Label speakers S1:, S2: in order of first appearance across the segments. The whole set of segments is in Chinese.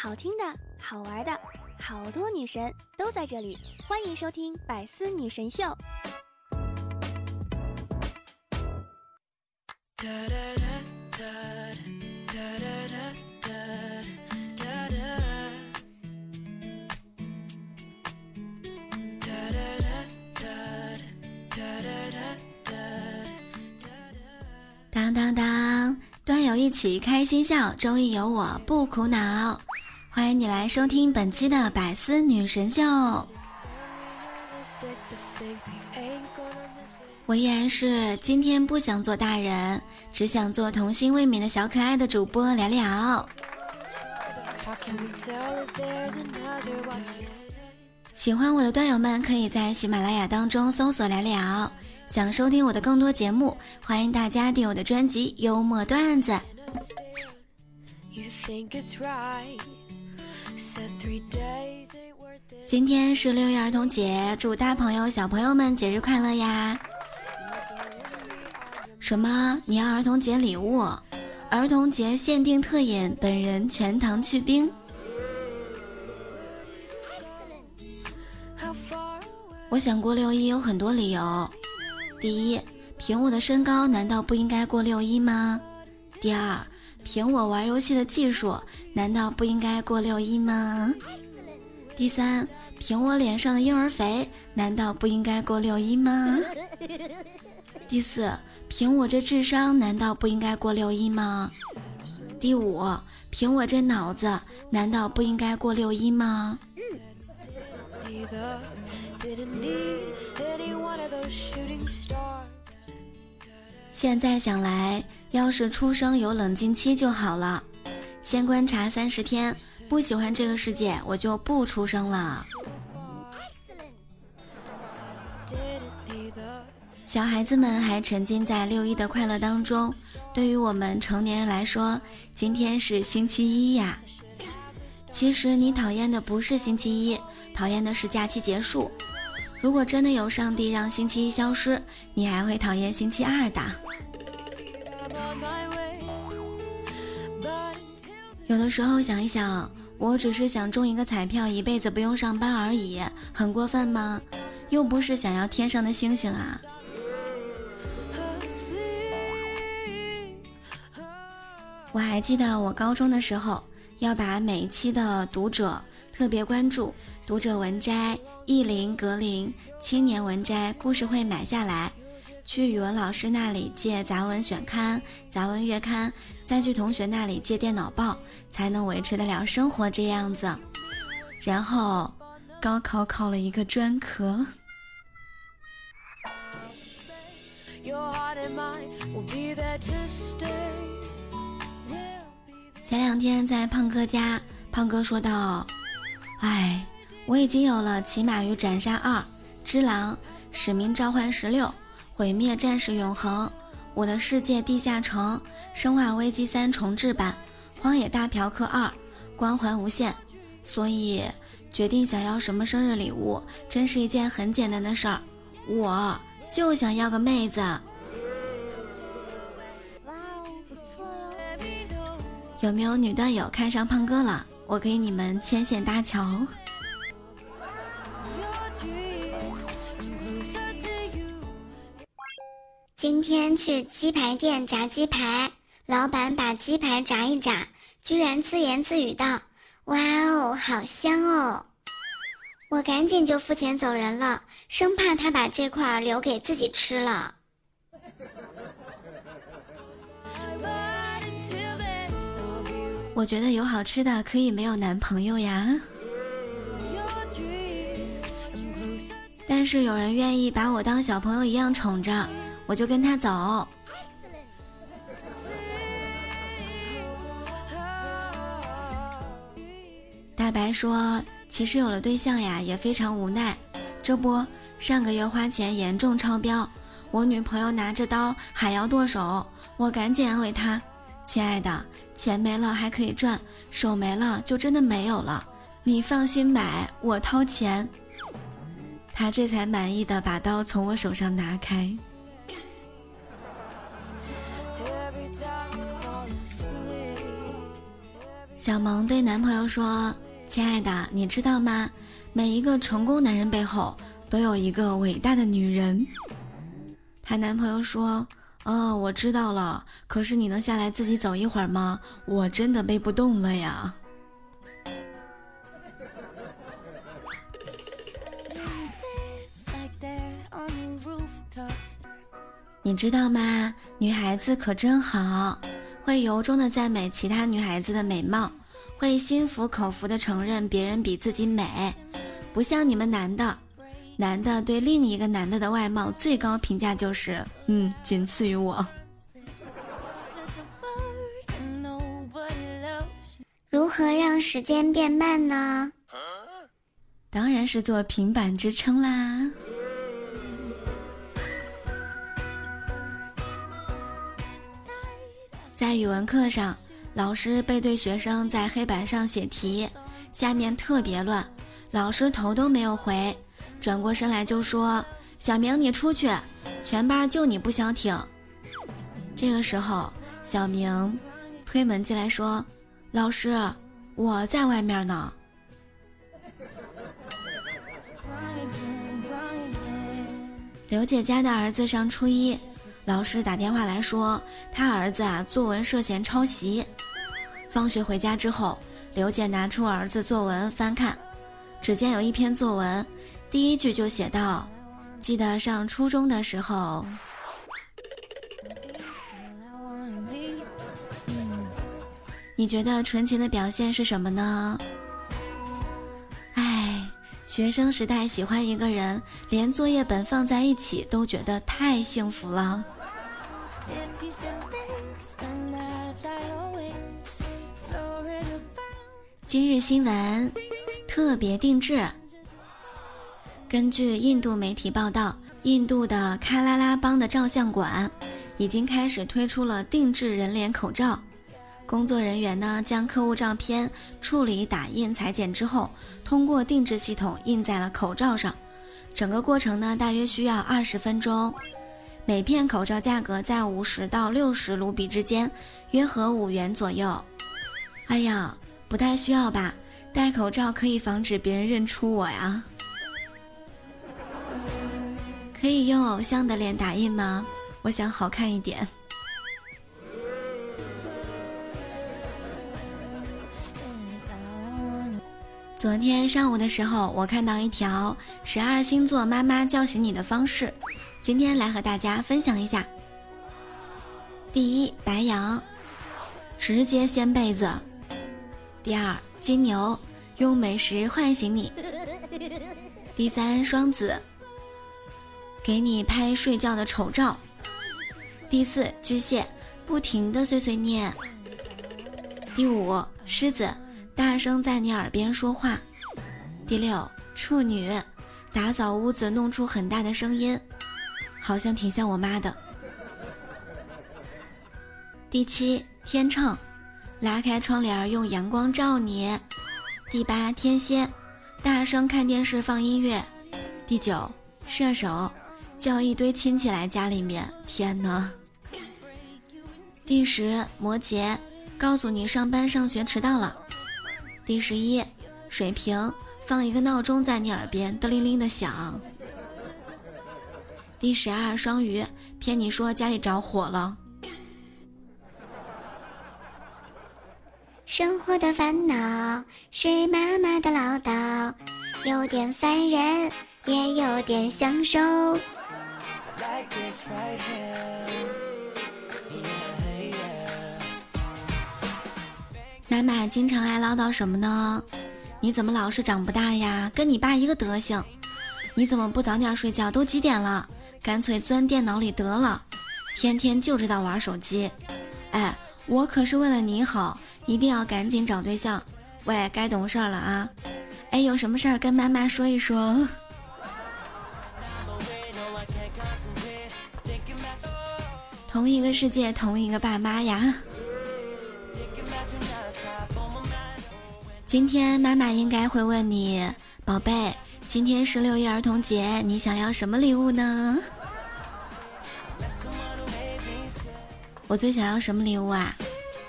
S1: 好听的、好玩的，好多女神都在这里，欢迎收听《百思女神秀》。
S2: 当当当，端游一起开心笑，周一有我不苦恼。欢迎你来收听本期的百思女神秀。我依然是今天不想做大人，只想做童心未泯的小可爱的主播聊聊。喜欢我的段友们可以在喜马拉雅当中搜索聊聊。想收听我的更多节目，欢迎大家订我的专辑《幽默段子》。今天是六一儿童节，祝大朋友小朋友们节日快乐呀！什么？你要儿童节礼物？儿童节限定特饮，本人全糖去冰。我想过六一有很多理由。第一，凭我的身高，难道不应该过六一吗？第二，凭我玩游戏的技术，难道不应该过六一吗？第三，凭我脸上的婴儿肥，难道不应该过六一吗？第四，凭我这智商，难道不应该过六一吗？第五，凭我这脑子，难道不应该过六一吗？现在想来，要是出生有冷静期就好了。先观察三十天，不喜欢这个世界，我就不出生了。小孩子们还沉浸在六一的快乐当中，对于我们成年人来说，今天是星期一呀。其实你讨厌的不是星期一，讨厌的是假期结束。如果真的有上帝让星期一消失，你还会讨厌星期二的。有的时候想一想，我只是想中一个彩票，一辈子不用上班而已，很过分吗？又不是想要天上的星星啊！我还记得我高中的时候，要把每一期的读者特别关注、读者文摘、意林、格林、青年文摘、故事会买下来。去语文老师那里借杂文选刊、杂文月刊，再去同学那里借电脑报，才能维持得了生活这样子。然后高考考了一个专科。前两天在胖哥家，胖哥说道：“哎，我已经有了《骑马与斩杀二》《只狼》《使命召唤十六》。”毁灭战士永恒，我的世界地下城，生化危机三重置版，荒野大嫖客二，光环无限，所以决定想要什么生日礼物，真是一件很简单的事儿，我就想要个妹子。有没有女段友看上胖哥了？我给你们牵线搭桥。
S3: 今天去鸡排店炸鸡排，老板把鸡排炸一炸，居然自言自语道：“哇哦，好香哦！”我赶紧就付钱走人了，生怕他把这块留给自己吃了。
S2: 我觉得有好吃的可以没有男朋友呀，但是有人愿意把我当小朋友一样宠着。我就跟他走。大白说：“其实有了对象呀，也非常无奈。这不，上个月花钱严重超标，我女朋友拿着刀还要剁手，我赶紧安慰她：‘亲爱的，钱没了还可以赚，手没了就真的没有了。你放心买，我掏钱。’她这才满意的把刀从我手上拿开。”小萌对男朋友说：“亲爱的，你知道吗？每一个成功男人背后都有一个伟大的女人。”她男朋友说：“哦，我知道了。可是你能下来自己走一会儿吗？我真的背不动了呀。”你知道吗？女孩子可真好，会由衷的赞美其他女孩子的美貌，会心服口服的承认别人比自己美，不像你们男的，男的对另一个男的的外貌最高评价就是，嗯，仅次于我。
S3: 如何让时间变慢呢？
S2: 当然是做平板支撑啦。在语文课上，老师背对学生在黑板上写题，下面特别乱，老师头都没有回，转过身来就说：“小明，你出去，全班就你不消停。”这个时候，小明推门进来说：“老师，我在外面呢。”刘姐家的儿子上初一。老师打电话来说，他儿子啊作文涉嫌抄袭。放学回家之后，刘姐拿出儿子作文翻看，只见有一篇作文，第一句就写道：“记得上初中的时候。”你觉得纯情的表现是什么呢？哎，学生时代喜欢一个人，连作业本放在一起都觉得太幸福了。今日新闻特别定制。根据印度媒体报道，印度的喀拉拉邦的照相馆已经开始推出了定制人脸口罩。工作人员呢，将客户照片处理、打印、裁剪之后，通过定制系统印在了口罩上。整个过程呢，大约需要二十分钟。每片口罩价格在五十到六十卢比之间，约合五元左右。哎呀，不太需要吧？戴口罩可以防止别人认出我呀。可以用偶像的脸打印吗？我想好看一点。昨天上午的时候，我看到一条十二星座妈妈叫醒你的方式。今天来和大家分享一下。第一，白羊，直接掀被子；第二，金牛，用美食唤醒你；第三，双子，给你拍睡觉的丑照；第四，巨蟹，不停的碎碎念；第五，狮子，大声在你耳边说话；第六，处女，打扫屋子弄出很大的声音。好像挺像我妈的。第七，天秤，拉开窗帘用阳光照你。第八，天蝎，大声看电视放音乐。第九，射手，叫一堆亲戚来家里面。天哪！第十，摩羯，告诉你上班上学迟到了。第十一，水瓶，放一个闹钟在你耳边，叮铃铃的响。第十二，双鱼骗你说家里着火了。
S3: 生活的烦恼是妈妈的唠叨，有点烦人，也有点享受。
S2: 妈妈经常爱唠叨什么呢？你怎么老是长不大呀？跟你爸一个德行。你怎么不早点睡觉？都几点了？干脆钻电脑里得了，天天就知道玩手机。哎，我可是为了你好，一定要赶紧找对象。喂，该懂事了啊！哎，有什么事儿跟妈妈说一说。同一个世界，同一个爸妈呀。今天妈妈应该会问你，宝贝。今天是六一儿童节，你想要什么礼物呢？我最想要什么礼物啊？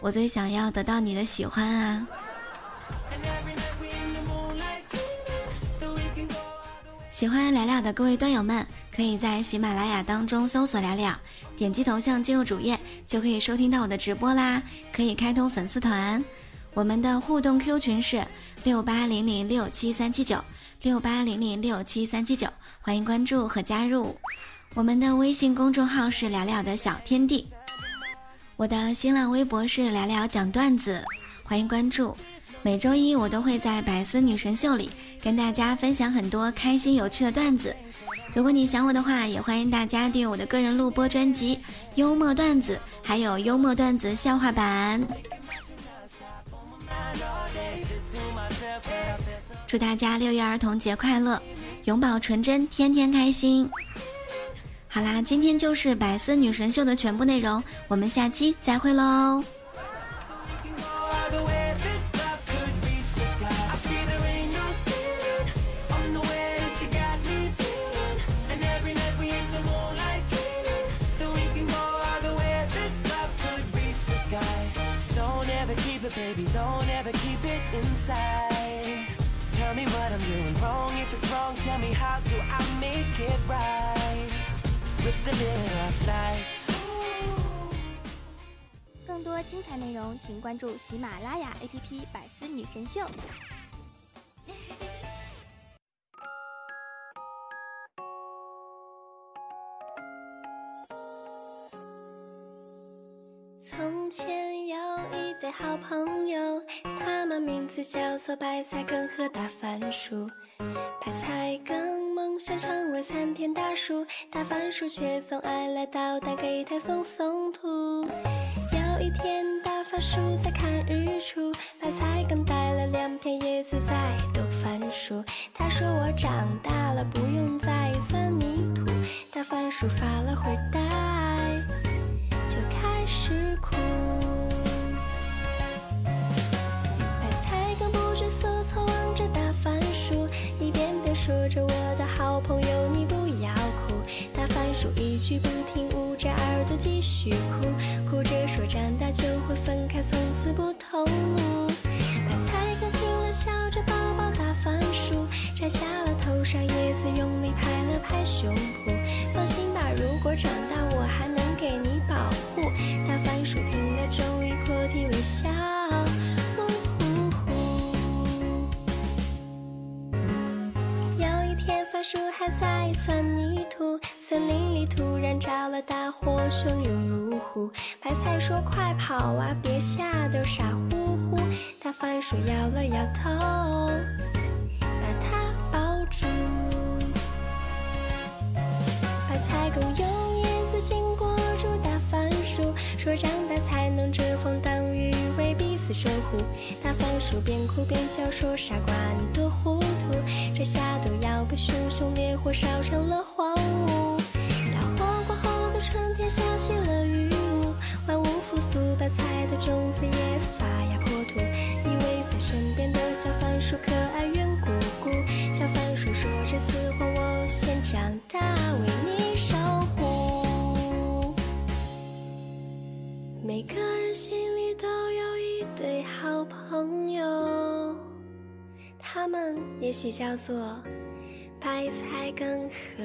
S2: 我最想要得到你的喜欢啊！喜欢聊聊的各位段友们，可以在喜马拉雅当中搜索聊聊，点击头像进入主页就可以收听到我的直播啦。可以开通粉丝团，我们的互动 Q 群是六八零零六七三七九六八零零六七三七九，欢迎关注和加入。我们的微信公众号是聊聊的小天地，我的新浪微博是聊聊讲段子，欢迎关注。每周一我都会在百思女神秀里跟大家分享很多开心有趣的段子。如果你想我的话，也欢迎大家订阅我的个人录播专辑《幽默段子》，还有幽默段子笑话版。祝大家六一儿童节快乐，永葆纯真，天天开心。好啦，今天就是百思女神秀的全部内容，我们下期再会喽。
S1: 更多精彩内容，请关注喜马拉雅 APP《百思女神秀》。
S4: 从前有一对好朋友，他们名字叫做白菜根和大番薯。白菜根想成为参天大树，大番薯却总爱来捣蛋，给他松松土。有一天，大番薯在看日出，白菜根带了两片叶子在逗番薯。他说：“我长大了，不用再钻泥土。”大番薯发了会呆，就开始哭。白菜根不知所措，望着大番薯，一遍遍说着：“我说一句不听，捂着耳朵继续哭，哭着说：“长大就会分开，从此不同路。”白菜根听了，笑着抱抱大番薯，摘下了头上叶子，用力拍了拍胸脯。放心吧，如果长大，我还能给你保护。大番薯听了，终于破涕为笑。呜呼呼。有一天，番薯还在钻泥汹涌如虎。白菜说：“快跑啊，别吓得傻乎乎。”大番薯摇了摇头，把它抱住。白菜根用叶子紧裹住大番薯，说长大才能遮风挡雨，为彼此守护。大番薯边哭边笑说：“傻瓜，你多糊涂，这下都要被熊熊烈火烧成了荒芜。”大火过后的春天下起了雨露，万物复苏，白菜的种子也发芽破土。依偎在身边的小番薯可爱圆鼓鼓，小番薯说：“这次换我先长大，为你守护。”每个人心里都有一对好朋友，他们也许叫做白菜根和。